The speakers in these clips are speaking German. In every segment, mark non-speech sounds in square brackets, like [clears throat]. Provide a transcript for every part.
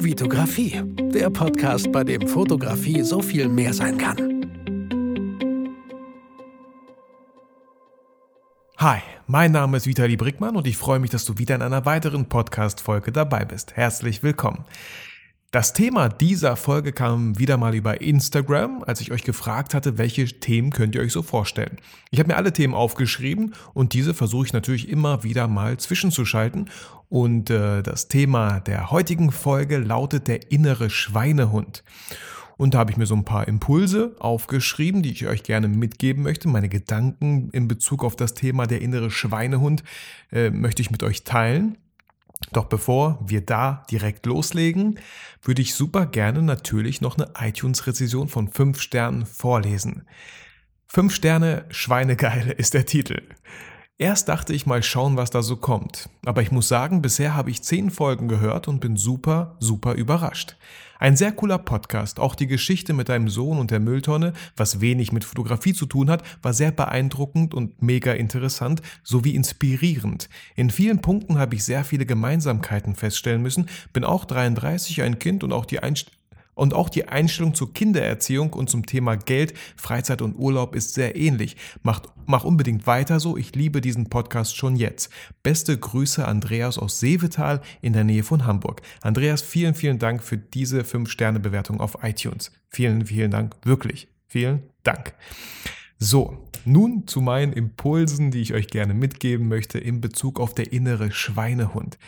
Vitografie, der Podcast, bei dem Fotografie so viel mehr sein kann. Hi, mein Name ist Vitali Brickmann und ich freue mich, dass du wieder in einer weiteren Podcast-Folge dabei bist. Herzlich willkommen. Das Thema dieser Folge kam wieder mal über Instagram, als ich euch gefragt hatte, welche Themen könnt ihr euch so vorstellen. Ich habe mir alle Themen aufgeschrieben und diese versuche ich natürlich immer wieder mal zwischenzuschalten. Und äh, das Thema der heutigen Folge lautet der innere Schweinehund. Und da habe ich mir so ein paar Impulse aufgeschrieben, die ich euch gerne mitgeben möchte. Meine Gedanken in Bezug auf das Thema der innere Schweinehund äh, möchte ich mit euch teilen. Doch bevor wir da direkt loslegen, würde ich super gerne natürlich noch eine iTunes-Rezession von 5 Sternen vorlesen. 5 Sterne Schweinegeile [laughs] ist der Titel. Erst dachte ich mal schauen, was da so kommt. Aber ich muss sagen, bisher habe ich 10 Folgen gehört und bin super, super überrascht. Ein sehr cooler Podcast. Auch die Geschichte mit deinem Sohn und der Mülltonne, was wenig mit Fotografie zu tun hat, war sehr beeindruckend und mega interessant sowie inspirierend. In vielen Punkten habe ich sehr viele Gemeinsamkeiten feststellen müssen. Bin auch 33, ein Kind und auch die Einstellung und auch die Einstellung zur Kindererziehung und zum Thema Geld, Freizeit und Urlaub ist sehr ähnlich. Macht, mach unbedingt weiter so. Ich liebe diesen Podcast schon jetzt. Beste Grüße Andreas aus Seevetal in der Nähe von Hamburg. Andreas, vielen, vielen Dank für diese 5-Sterne-Bewertung auf iTunes. Vielen, vielen Dank. Wirklich. Vielen Dank. So, nun zu meinen Impulsen, die ich euch gerne mitgeben möchte in Bezug auf der innere Schweinehund.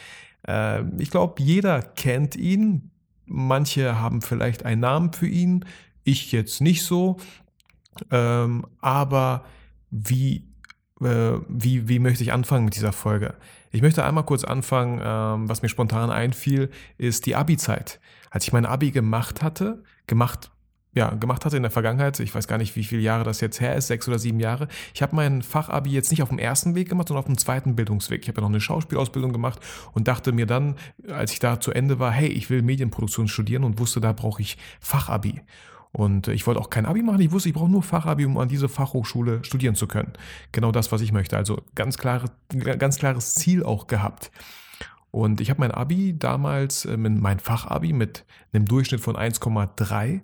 Äh, ich glaube, jeder kennt ihn. Manche haben vielleicht einen Namen für ihn, ich jetzt nicht so. Ähm, aber wie, äh, wie, wie möchte ich anfangen mit dieser Folge? Ich möchte einmal kurz anfangen, ähm, was mir spontan einfiel, ist die Abi-Zeit. Als ich mein Abi gemacht hatte, gemacht ja, gemacht hatte in der Vergangenheit, ich weiß gar nicht, wie viele Jahre das jetzt her ist, sechs oder sieben Jahre. Ich habe mein Fachabi jetzt nicht auf dem ersten Weg gemacht, sondern auf dem zweiten Bildungsweg. Ich habe ja noch eine Schauspielausbildung gemacht und dachte mir dann, als ich da zu Ende war, hey, ich will Medienproduktion studieren und wusste, da brauche ich Fachabi. Und ich wollte auch kein Abi machen, ich wusste, ich brauche nur Fachabi, um an diese Fachhochschule studieren zu können. Genau das, was ich möchte. Also ganz, klare, ganz klares Ziel auch gehabt. Und ich habe mein Abi damals, äh, mein Fachabi mit einem Durchschnitt von 1,3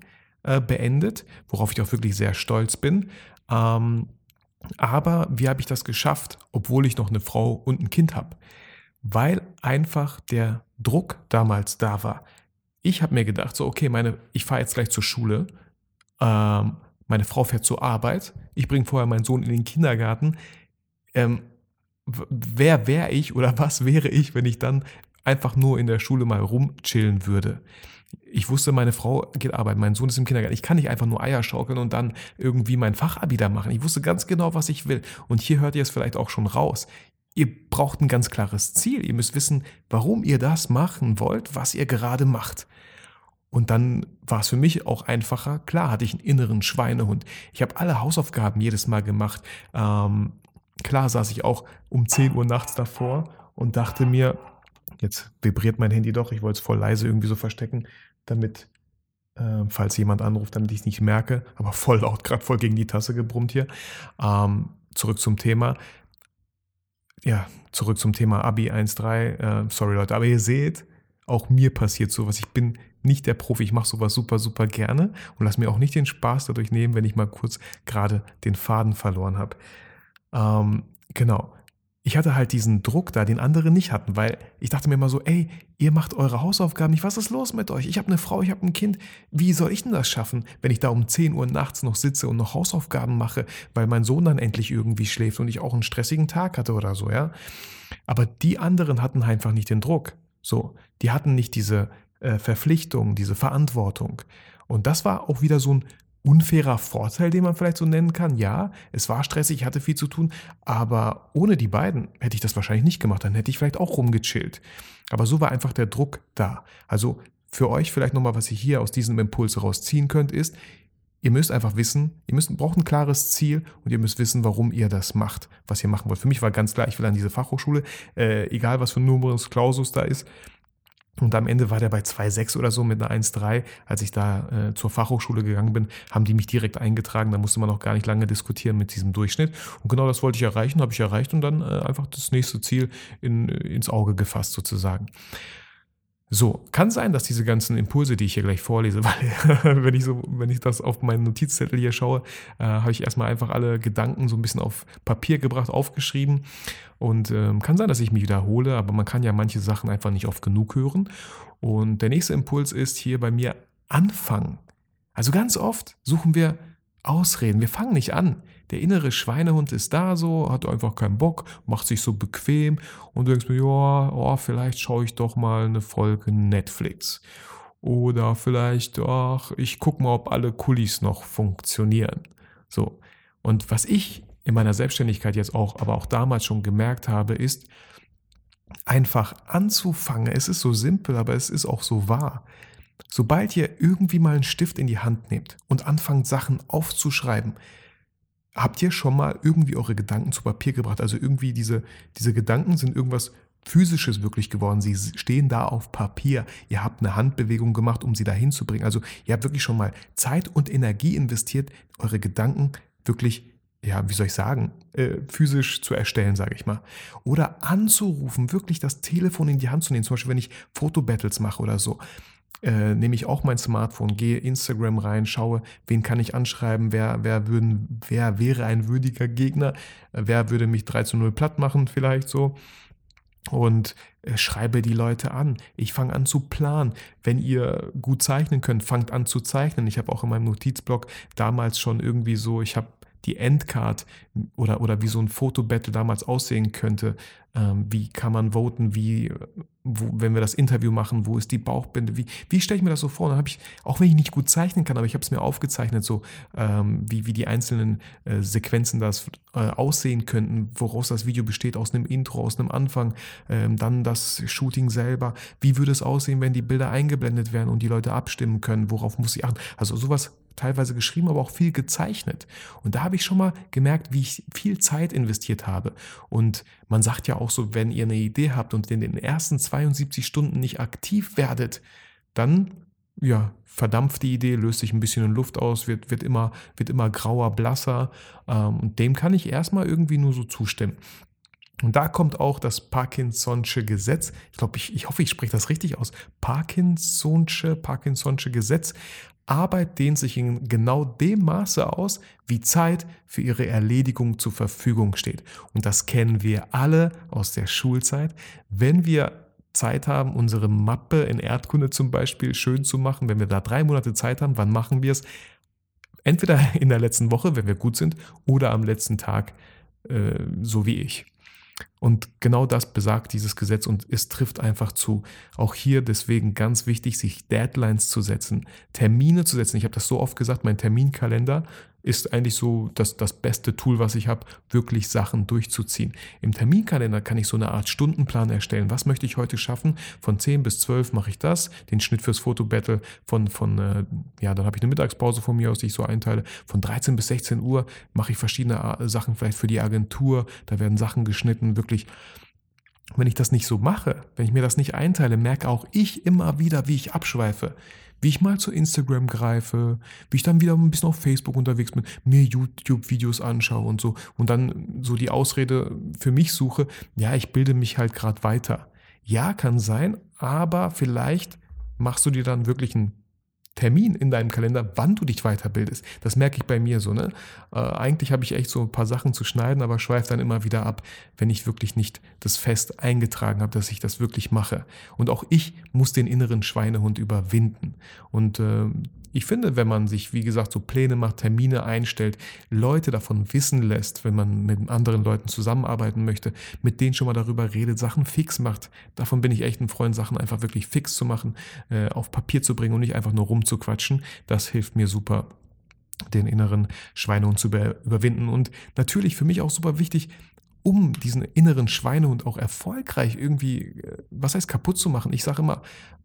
äh, beendet, worauf ich auch wirklich sehr stolz bin. Ähm, aber wie habe ich das geschafft, obwohl ich noch eine Frau und ein Kind habe? Weil einfach der Druck damals da war. Ich habe mir gedacht, so, okay, meine, ich fahre jetzt gleich zur Schule, ähm, meine Frau fährt zur Arbeit, ich bringe vorher meinen Sohn in den Kindergarten. Ähm, wer wäre ich oder [laughs] was wäre ich, wenn ich dann einfach nur in der Schule mal rumchillen würde? ich wusste, meine Frau geht arbeiten, mein Sohn ist im Kindergarten. Ich kann nicht einfach nur Eier schaukeln und dann irgendwie mein Fachabi da machen. Ich wusste ganz genau, was ich will. Und hier hört ihr es vielleicht auch schon raus. Ihr braucht ein ganz klares Ziel. Ihr müsst wissen, warum ihr das machen wollt, was ihr gerade macht. Und dann war es für mich auch einfacher. Klar hatte ich einen inneren Schweinehund. Ich habe alle Hausaufgaben jedes Mal gemacht. Ähm, klar saß ich auch um 10 Uhr nachts davor und dachte mir, Jetzt vibriert mein Handy doch. Ich wollte es voll leise irgendwie so verstecken, damit, äh, falls jemand anruft, damit ich es nicht merke. Aber voll laut, gerade voll gegen die Tasse gebrummt hier. Ähm, zurück zum Thema. Ja, zurück zum Thema Abi 1.3. Äh, sorry Leute, aber ihr seht, auch mir passiert sowas. Ich bin nicht der Profi, ich mache sowas super, super gerne und lass mir auch nicht den Spaß dadurch nehmen, wenn ich mal kurz gerade den Faden verloren habe. Ähm, genau ich hatte halt diesen Druck da, den andere nicht hatten, weil ich dachte mir immer so, ey, ihr macht eure Hausaufgaben nicht, was ist los mit euch? Ich habe eine Frau, ich habe ein Kind, wie soll ich denn das schaffen, wenn ich da um 10 Uhr nachts noch sitze und noch Hausaufgaben mache, weil mein Sohn dann endlich irgendwie schläft und ich auch einen stressigen Tag hatte oder so, ja? Aber die anderen hatten einfach nicht den Druck. So, die hatten nicht diese äh, Verpflichtung, diese Verantwortung. Und das war auch wieder so ein unfairer Vorteil, den man vielleicht so nennen kann. Ja, es war stressig, ich hatte viel zu tun, aber ohne die beiden hätte ich das wahrscheinlich nicht gemacht. Dann hätte ich vielleicht auch rumgechillt. Aber so war einfach der Druck da. Also für euch vielleicht nochmal, was ihr hier aus diesem Impuls rausziehen könnt, ist, ihr müsst einfach wissen, ihr müsst, braucht ein klares Ziel und ihr müsst wissen, warum ihr das macht, was ihr machen wollt. Für mich war ganz klar, ich will an diese Fachhochschule, äh, egal was für ein Numerus Clausus da ist. Und am Ende war der bei 2,6 oder so mit einer 1,3. Als ich da äh, zur Fachhochschule gegangen bin, haben die mich direkt eingetragen. Da musste man auch gar nicht lange diskutieren mit diesem Durchschnitt. Und genau das wollte ich erreichen, habe ich erreicht und dann äh, einfach das nächste Ziel in, ins Auge gefasst sozusagen. So, kann sein, dass diese ganzen Impulse, die ich hier gleich vorlese, [laughs] weil wenn ich so, wenn ich das auf meinen Notizzettel hier schaue, äh, habe ich erstmal einfach alle Gedanken so ein bisschen auf Papier gebracht, aufgeschrieben. Und ähm, kann sein, dass ich mich wiederhole, aber man kann ja manche Sachen einfach nicht oft genug hören. Und der nächste Impuls ist hier bei mir anfangen. Also ganz oft suchen wir Ausreden. Wir fangen nicht an. Der innere Schweinehund ist da so, hat einfach keinen Bock, macht sich so bequem und du denkst mir, ja, oh, vielleicht schaue ich doch mal eine Folge Netflix. Oder vielleicht, ach, ich gucke mal, ob alle Kulis noch funktionieren. So. Und was ich in meiner Selbstständigkeit jetzt auch, aber auch damals schon gemerkt habe, ist, einfach anzufangen. Es ist so simpel, aber es ist auch so wahr. Sobald ihr irgendwie mal einen Stift in die Hand nehmt und anfangt, Sachen aufzuschreiben, habt ihr schon mal irgendwie eure Gedanken zu Papier gebracht? Also irgendwie diese, diese Gedanken sind irgendwas physisches wirklich geworden. Sie stehen da auf Papier. Ihr habt eine Handbewegung gemacht, um sie dahin zu bringen. Also ihr habt wirklich schon mal Zeit und Energie investiert, eure Gedanken wirklich ja, wie soll ich sagen, äh, physisch zu erstellen, sage ich mal. Oder anzurufen, wirklich das Telefon in die Hand zu nehmen. Zum Beispiel, wenn ich Fotobattles mache oder so äh, nehme ich auch mein Smartphone, gehe Instagram rein, schaue, wen kann ich anschreiben, wer, wer, würden, wer wäre ein würdiger Gegner, äh, wer würde mich 3 zu 0 platt machen, vielleicht so. Und äh, schreibe die Leute an. Ich fange an zu planen. Wenn ihr gut zeichnen könnt, fangt an zu zeichnen. Ich habe auch in meinem Notizblock damals schon irgendwie so, ich habe die Endcard oder, oder wie so ein Fotobattle damals aussehen könnte. Ähm, wie kann man voten? Wie, wo, wenn wir das Interview machen, wo ist die Bauchbinde? Wie, wie stelle ich mir das so vor? dann habe ich, auch wenn ich nicht gut zeichnen kann, aber ich habe es mir aufgezeichnet, so ähm, wie, wie die einzelnen äh, Sequenzen das äh, aussehen könnten, woraus das Video besteht, aus einem Intro, aus einem Anfang, ähm, dann das Shooting selber. Wie würde es aussehen, wenn die Bilder eingeblendet werden und die Leute abstimmen können? Worauf muss ich achten? Also sowas teilweise geschrieben, aber auch viel gezeichnet. Und da habe ich schon mal gemerkt, wie ich viel Zeit investiert habe. Und man sagt ja auch so, wenn ihr eine Idee habt und in den ersten 72 Stunden nicht aktiv werdet, dann ja, verdampft die Idee, löst sich ein bisschen in Luft aus, wird, wird, immer, wird immer grauer, blasser. Ähm, und dem kann ich erstmal irgendwie nur so zustimmen. Und da kommt auch das Parkinson'sche Gesetz. Ich glaube, ich, ich hoffe, ich spreche das richtig aus. Parkinson'sche, Parkinson'sche Gesetz Arbeit dehnt sich in genau dem Maße aus, wie Zeit für ihre Erledigung zur Verfügung steht. Und das kennen wir alle aus der Schulzeit. Wenn wir Zeit haben, unsere Mappe in Erdkunde zum Beispiel schön zu machen, wenn wir da drei Monate Zeit haben, wann machen wir es? Entweder in der letzten Woche, wenn wir gut sind, oder am letzten Tag, äh, so wie ich. Und genau das besagt dieses Gesetz und es trifft einfach zu. Auch hier deswegen ganz wichtig, sich Deadlines zu setzen, Termine zu setzen. Ich habe das so oft gesagt, mein Terminkalender ist eigentlich so das, das beste Tool, was ich habe, wirklich Sachen durchzuziehen. Im Terminkalender kann ich so eine Art Stundenplan erstellen. Was möchte ich heute schaffen? Von 10 bis 12 mache ich das, den Schnitt fürs Fotobattle von, von äh, ja, dann habe ich eine Mittagspause von mir aus, die ich so einteile. Von 13 bis 16 Uhr mache ich verschiedene Sachen vielleicht für die Agentur. Da werden Sachen geschnitten, wirklich wenn ich das nicht so mache, wenn ich mir das nicht einteile, merke auch ich immer wieder, wie ich abschweife wie ich mal zu Instagram greife, wie ich dann wieder ein bisschen auf Facebook unterwegs bin, mir YouTube-Videos anschaue und so und dann so die Ausrede für mich suche, ja, ich bilde mich halt gerade weiter. Ja, kann sein, aber vielleicht machst du dir dann wirklich einen Termin in deinem Kalender, wann du dich weiterbildest. Das merke ich bei mir so. Ne? Äh, eigentlich habe ich echt so ein paar Sachen zu schneiden, aber schweife dann immer wieder ab, wenn ich wirklich nicht das fest eingetragen habe, dass ich das wirklich mache. Und auch ich muss den inneren Schweinehund überwinden. Und äh, ich finde, wenn man sich, wie gesagt, so Pläne macht, Termine einstellt, Leute davon wissen lässt, wenn man mit anderen Leuten zusammenarbeiten möchte, mit denen schon mal darüber redet, Sachen fix macht. Davon bin ich echt ein Freund, Sachen einfach wirklich fix zu machen, äh, auf Papier zu bringen und nicht einfach nur rumzuquatschen. Das hilft mir super den inneren Schweinehund zu überwinden. Und natürlich für mich auch super wichtig, um diesen inneren Schweinehund auch erfolgreich irgendwie, äh, was heißt kaputt zu machen? Ich sage immer,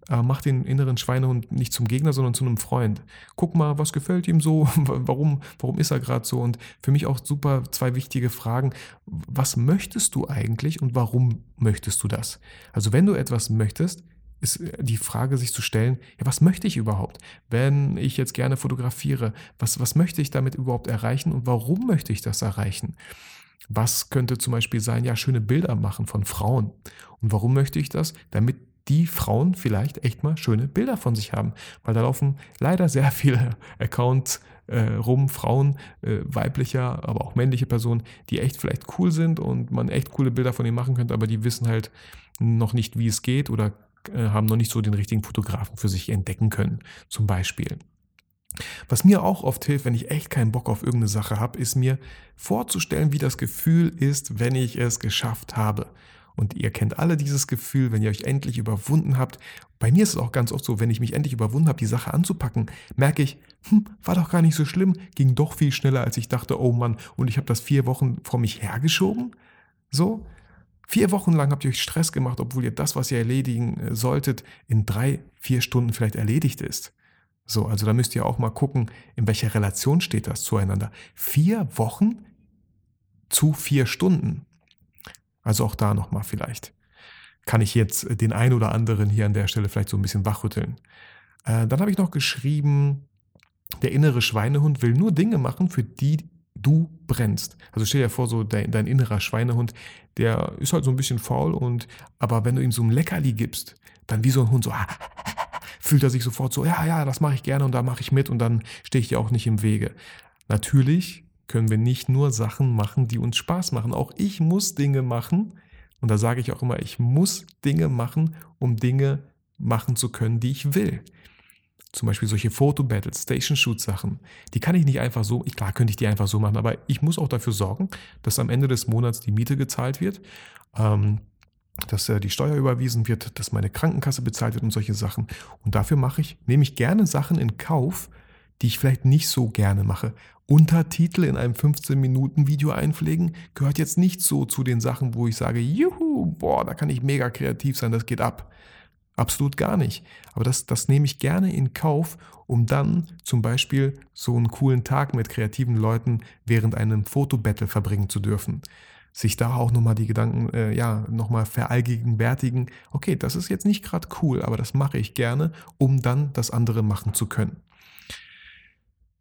äh, mach den inneren Schweinehund nicht zum Gegner, sondern zu einem Freund. Guck mal, was gefällt ihm so, [laughs] warum, warum ist er gerade so? Und für mich auch super zwei wichtige Fragen. Was möchtest du eigentlich und warum möchtest du das? Also wenn du etwas möchtest, ist äh, die Frage sich zu stellen, ja, was möchte ich überhaupt? Wenn ich jetzt gerne fotografiere, was, was möchte ich damit überhaupt erreichen und warum möchte ich das erreichen? Was könnte zum Beispiel sein, ja, schöne Bilder machen von Frauen. Und warum möchte ich das? Damit die Frauen vielleicht echt mal schöne Bilder von sich haben. Weil da laufen leider sehr [laughs] viele Accounts äh, rum, Frauen, äh, weiblicher, aber auch männliche Personen, die echt vielleicht cool sind und man echt coole Bilder von ihnen machen könnte, aber die wissen halt noch nicht, wie es geht oder äh, haben noch nicht so den richtigen Fotografen für sich entdecken können, zum Beispiel. Was mir auch oft hilft, wenn ich echt keinen Bock auf irgendeine Sache habe, ist mir vorzustellen, wie das Gefühl ist, wenn ich es geschafft habe. Und ihr kennt alle dieses Gefühl, wenn ihr euch endlich überwunden habt. Bei mir ist es auch ganz oft so, wenn ich mich endlich überwunden habe, die Sache anzupacken, merke ich, hm, war doch gar nicht so schlimm, ging doch viel schneller, als ich dachte, oh Mann, und ich habe das vier Wochen vor mich hergeschoben. So, vier Wochen lang habt ihr euch Stress gemacht, obwohl ihr das, was ihr erledigen äh, solltet, in drei, vier Stunden vielleicht erledigt ist. So, also da müsst ihr auch mal gucken, in welcher Relation steht das zueinander. Vier Wochen zu vier Stunden. Also auch da nochmal vielleicht. Kann ich jetzt den einen oder anderen hier an der Stelle vielleicht so ein bisschen wachrütteln. Äh, dann habe ich noch geschrieben, der innere Schweinehund will nur Dinge machen, für die du brennst. Also stell dir vor, so dein, dein, innerer Schweinehund, der ist halt so ein bisschen faul und aber wenn du ihm so ein Leckerli gibst, dann wie so ein Hund so fühlt er sich sofort so, ja, ja, das mache ich gerne und da mache ich mit und dann stehe ich dir auch nicht im Wege. Natürlich können wir nicht nur Sachen machen, die uns Spaß machen. Auch ich muss Dinge machen. Und da sage ich auch immer, ich muss Dinge machen, um Dinge machen zu können, die ich will. Zum Beispiel solche Fotobattles, Station-Shoot-Sachen. Die kann ich nicht einfach so, klar könnte ich die einfach so machen, aber ich muss auch dafür sorgen, dass am Ende des Monats die Miete gezahlt wird, ähm, dass äh, die Steuer überwiesen wird, dass meine Krankenkasse bezahlt wird und solche Sachen. Und dafür mache ich, nehme ich gerne Sachen in Kauf, die ich vielleicht nicht so gerne mache. Untertitel in einem 15-Minuten-Video einpflegen gehört jetzt nicht so zu den Sachen, wo ich sage, juhu, boah, da kann ich mega kreativ sein, das geht ab. Absolut gar nicht. Aber das, das nehme ich gerne in Kauf, um dann zum Beispiel so einen coolen Tag mit kreativen Leuten während einem Fotobattle verbringen zu dürfen. Sich da auch nochmal die Gedanken, äh, ja, nochmal verallgegenwärtigen. Okay, das ist jetzt nicht gerade cool, aber das mache ich gerne, um dann das andere machen zu können.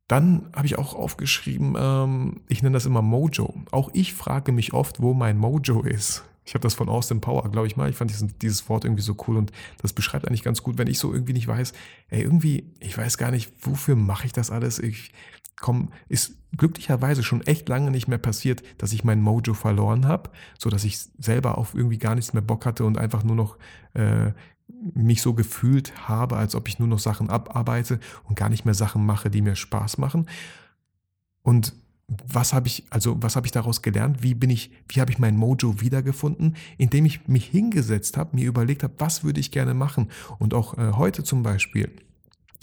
Dann habe ich auch aufgeschrieben, ähm, ich nenne das immer Mojo. Auch ich frage mich oft, wo mein Mojo ist. Ich habe das von Austin Power, glaube ich mal. Ich fand diesen, dieses Wort irgendwie so cool und das beschreibt eigentlich ganz gut, wenn ich so irgendwie nicht weiß, ey, irgendwie, ich weiß gar nicht, wofür mache ich das alles? Ich komm, ist glücklicherweise schon echt lange nicht mehr passiert, dass ich mein Mojo verloren habe, so dass ich selber auf irgendwie gar nichts mehr Bock hatte und einfach nur noch äh, mich so gefühlt habe, als ob ich nur noch Sachen abarbeite und gar nicht mehr Sachen mache, die mir Spaß machen. Und was habe ich, also was habe ich daraus gelernt? Wie bin ich, wie habe ich mein Mojo wiedergefunden? Indem ich mich hingesetzt habe, mir überlegt habe, was würde ich gerne machen? Und auch äh, heute zum Beispiel.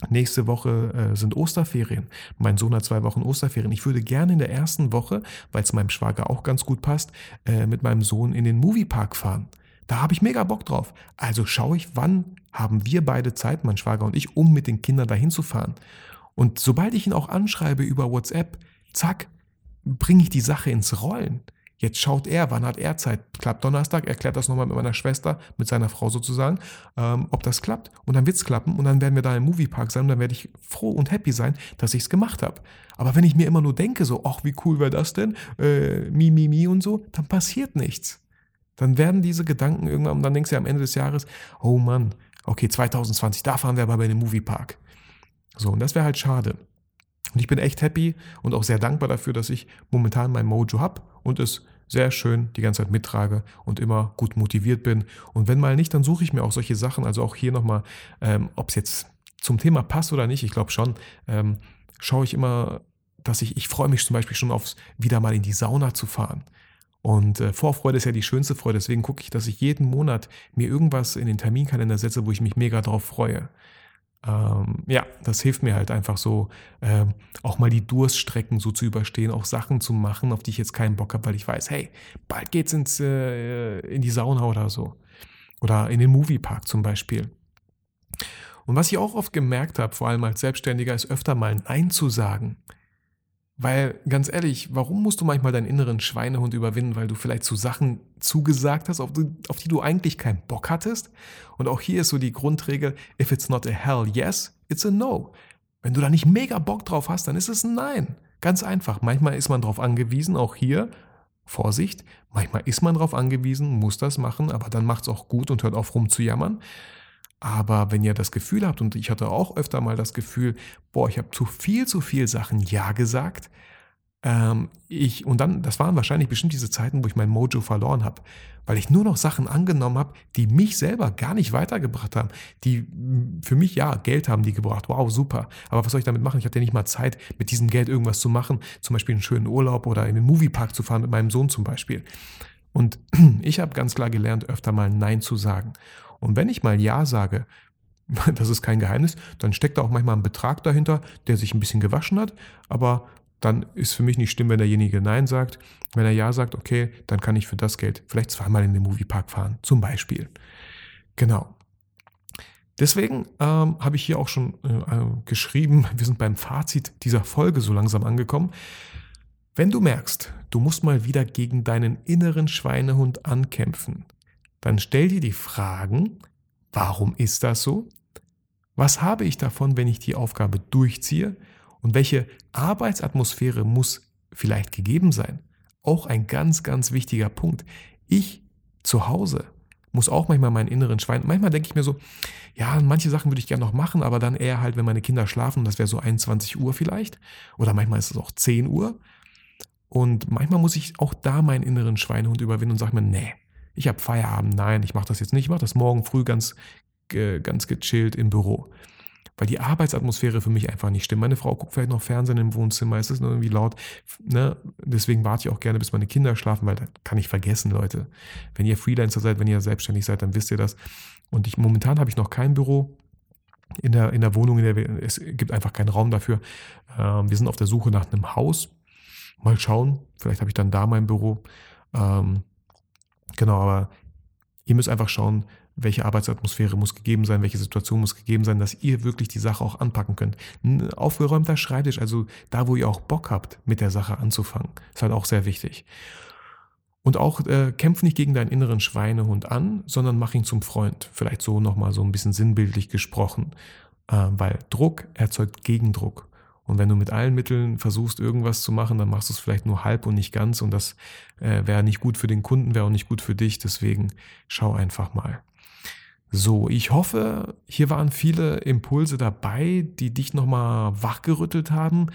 Nächste Woche äh, sind Osterferien. Mein Sohn hat zwei Wochen Osterferien. Ich würde gerne in der ersten Woche, weil es meinem Schwager auch ganz gut passt, äh, mit meinem Sohn in den Moviepark fahren. Da habe ich mega Bock drauf. Also schaue ich, wann haben wir beide Zeit, mein Schwager und ich, um mit den Kindern dahin zu fahren. Und sobald ich ihn auch anschreibe über WhatsApp, zack, bringe ich die Sache ins Rollen. Jetzt schaut er, wann hat er Zeit? Klappt Donnerstag, erklärt das nochmal mit meiner Schwester, mit seiner Frau sozusagen, ähm, ob das klappt. Und dann wird es klappen und dann werden wir da im Moviepark sein und dann werde ich froh und happy sein, dass ich es gemacht habe. Aber wenn ich mir immer nur denke, so, ach, wie cool wäre das denn? Äh, mi, mi, mi und so, dann passiert nichts. Dann werden diese Gedanken irgendwann, und dann denkst du am Ende des Jahres, oh Mann, okay, 2020, da fahren wir aber bei dem Moviepark. So, und das wäre halt schade. Und ich bin echt happy und auch sehr dankbar dafür, dass ich momentan mein Mojo habe und es sehr schön die ganze Zeit mittrage und immer gut motiviert bin. Und wenn mal nicht, dann suche ich mir auch solche Sachen. Also auch hier nochmal, ähm, ob es jetzt zum Thema passt oder nicht, ich glaube schon, ähm, schaue ich immer, dass ich, ich freue mich zum Beispiel schon aufs, wieder mal in die Sauna zu fahren. Und äh, Vorfreude ist ja die schönste Freude. Deswegen gucke ich, dass ich jeden Monat mir irgendwas in den Terminkalender setze, wo ich mich mega drauf freue. Ähm, ja, das hilft mir halt einfach so, äh, auch mal die Durststrecken so zu überstehen, auch Sachen zu machen, auf die ich jetzt keinen Bock habe, weil ich weiß, hey, bald geht's ins, äh, in die Sauna oder so. Oder in den Moviepark zum Beispiel. Und was ich auch oft gemerkt habe, vor allem als Selbstständiger, ist öfter mal Nein zu sagen. Weil, ganz ehrlich, warum musst du manchmal deinen inneren Schweinehund überwinden, weil du vielleicht zu Sachen zugesagt hast, auf die, auf die, du eigentlich keinen Bock hattest? Und auch hier ist so die Grundregel, if it's not a hell yes, it's a no. Wenn du da nicht mega Bock drauf hast, dann ist es ein Nein. Ganz einfach. Manchmal ist man darauf angewiesen, auch hier, Vorsicht, manchmal ist man darauf angewiesen, muss das machen, aber dann macht es auch gut und hört auf rumzujammern. Aber wenn ihr das Gefühl habt, und ich hatte auch öfter mal das Gefühl, boah, ich habe zu viel, zu viel Sachen Ja gesagt, ähm, ich, und dann, das waren wahrscheinlich bestimmt diese Zeiten, wo ich mein Mojo verloren habe, weil ich nur noch Sachen angenommen habe, die mich selber gar nicht weitergebracht haben, die für mich, ja, Geld haben die gebracht, wow, super, aber was soll ich damit machen? Ich hatte ja nicht mal Zeit, mit diesem Geld irgendwas zu machen, zum Beispiel einen schönen Urlaub oder in den Moviepark zu fahren mit meinem Sohn zum Beispiel. Und [clears throat] ich habe ganz klar gelernt, öfter mal Nein zu sagen. Und wenn ich mal Ja sage, [laughs] das ist kein Geheimnis, dann steckt da auch manchmal ein Betrag dahinter, der sich ein bisschen gewaschen hat, aber dann ist für mich nicht schlimm, wenn derjenige Nein sagt. Wenn er Ja sagt, okay, dann kann ich für das Geld vielleicht zweimal in den Moviepark fahren, zum Beispiel. Genau. Deswegen ähm, habe ich hier auch schon äh, geschrieben, [laughs] wir sind beim Fazit dieser Folge so langsam angekommen. Wenn du merkst, du musst mal wieder gegen deinen inneren Schweinehund ankämpfen, dann stell dir die Fragen, warum ist das so? Was habe ich davon, wenn ich die Aufgabe durchziehe? Und welche Arbeitsatmosphäre muss vielleicht gegeben sein? Auch ein ganz, ganz wichtiger Punkt. Ich zu Hause muss auch manchmal meinen inneren Schwein, manchmal denke ich mir so, ja, manche Sachen würde ich gerne noch machen, aber dann eher halt, wenn meine Kinder schlafen, das wäre so 21 Uhr vielleicht. Oder manchmal ist es auch 10 Uhr. Und manchmal muss ich auch da meinen inneren Schweinehund überwinden und sage mir, nee, ich habe Feierabend, nein, ich mache das jetzt nicht, ich mache das morgen früh ganz, ganz gechillt im Büro. Weil die Arbeitsatmosphäre für mich einfach nicht stimmt. Meine Frau guckt vielleicht noch Fernsehen im Wohnzimmer, es ist irgendwie laut. Ne? Deswegen warte ich auch gerne, bis meine Kinder schlafen, weil das kann ich vergessen, Leute. Wenn ihr Freelancer seid, wenn ihr selbstständig seid, dann wisst ihr das. Und ich, momentan habe ich noch kein Büro in der, in der Wohnung, in der wir, es gibt einfach keinen Raum dafür. Ähm, wir sind auf der Suche nach einem Haus. Mal schauen, vielleicht habe ich dann da mein Büro. Ähm, Genau, aber ihr müsst einfach schauen, welche Arbeitsatmosphäre muss gegeben sein, welche Situation muss gegeben sein, dass ihr wirklich die Sache auch anpacken könnt. Ein aufgeräumter Schreibtisch, also da, wo ihr auch Bock habt, mit der Sache anzufangen, ist halt auch sehr wichtig. Und auch äh, kämpf nicht gegen deinen inneren Schweinehund an, sondern mach ihn zum Freund. Vielleicht so nochmal so ein bisschen sinnbildlich gesprochen. Äh, weil Druck erzeugt Gegendruck. Und wenn du mit allen Mitteln versuchst, irgendwas zu machen, dann machst du es vielleicht nur halb und nicht ganz. Und das äh, wäre nicht gut für den Kunden, wäre auch nicht gut für dich. Deswegen schau einfach mal. So, ich hoffe, hier waren viele Impulse dabei, die dich nochmal wachgerüttelt haben,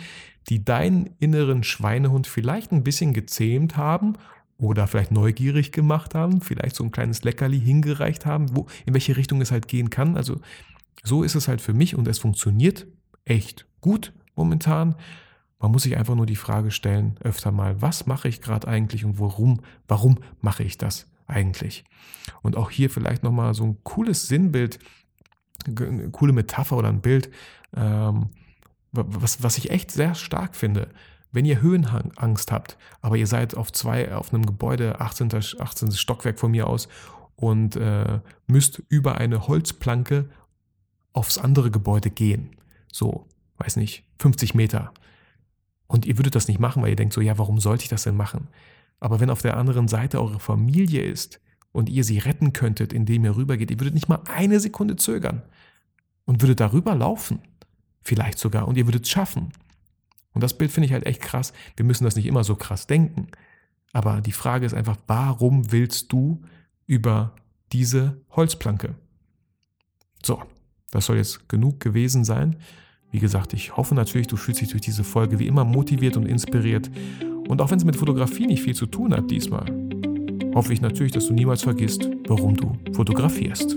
die deinen inneren Schweinehund vielleicht ein bisschen gezähmt haben oder vielleicht neugierig gemacht haben, vielleicht so ein kleines Leckerli hingereicht haben, wo, in welche Richtung es halt gehen kann. Also so ist es halt für mich und es funktioniert echt gut momentan. Man muss sich einfach nur die Frage stellen, öfter mal, was mache ich gerade eigentlich und warum, warum mache ich das eigentlich? Und auch hier vielleicht nochmal so ein cooles Sinnbild, eine coole Metapher oder ein Bild, ähm, was, was ich echt sehr stark finde. Wenn ihr Höhenangst habt, aber ihr seid auf zwei, auf einem Gebäude, 18. 18. Stockwerk von mir aus, und äh, müsst über eine Holzplanke aufs andere Gebäude gehen. So, weiß nicht, 50 Meter. Und ihr würdet das nicht machen, weil ihr denkt so, ja, warum sollte ich das denn machen? Aber wenn auf der anderen Seite eure Familie ist und ihr sie retten könntet, indem ihr rübergeht, ihr würdet nicht mal eine Sekunde zögern und würdet darüber laufen. Vielleicht sogar. Und ihr würdet es schaffen. Und das Bild finde ich halt echt krass. Wir müssen das nicht immer so krass denken. Aber die Frage ist einfach, warum willst du über diese Holzplanke? So, das soll jetzt genug gewesen sein. Wie gesagt, ich hoffe natürlich, du fühlst dich durch diese Folge wie immer motiviert und inspiriert. Und auch wenn es mit Fotografie nicht viel zu tun hat diesmal, hoffe ich natürlich, dass du niemals vergisst, warum du fotografierst.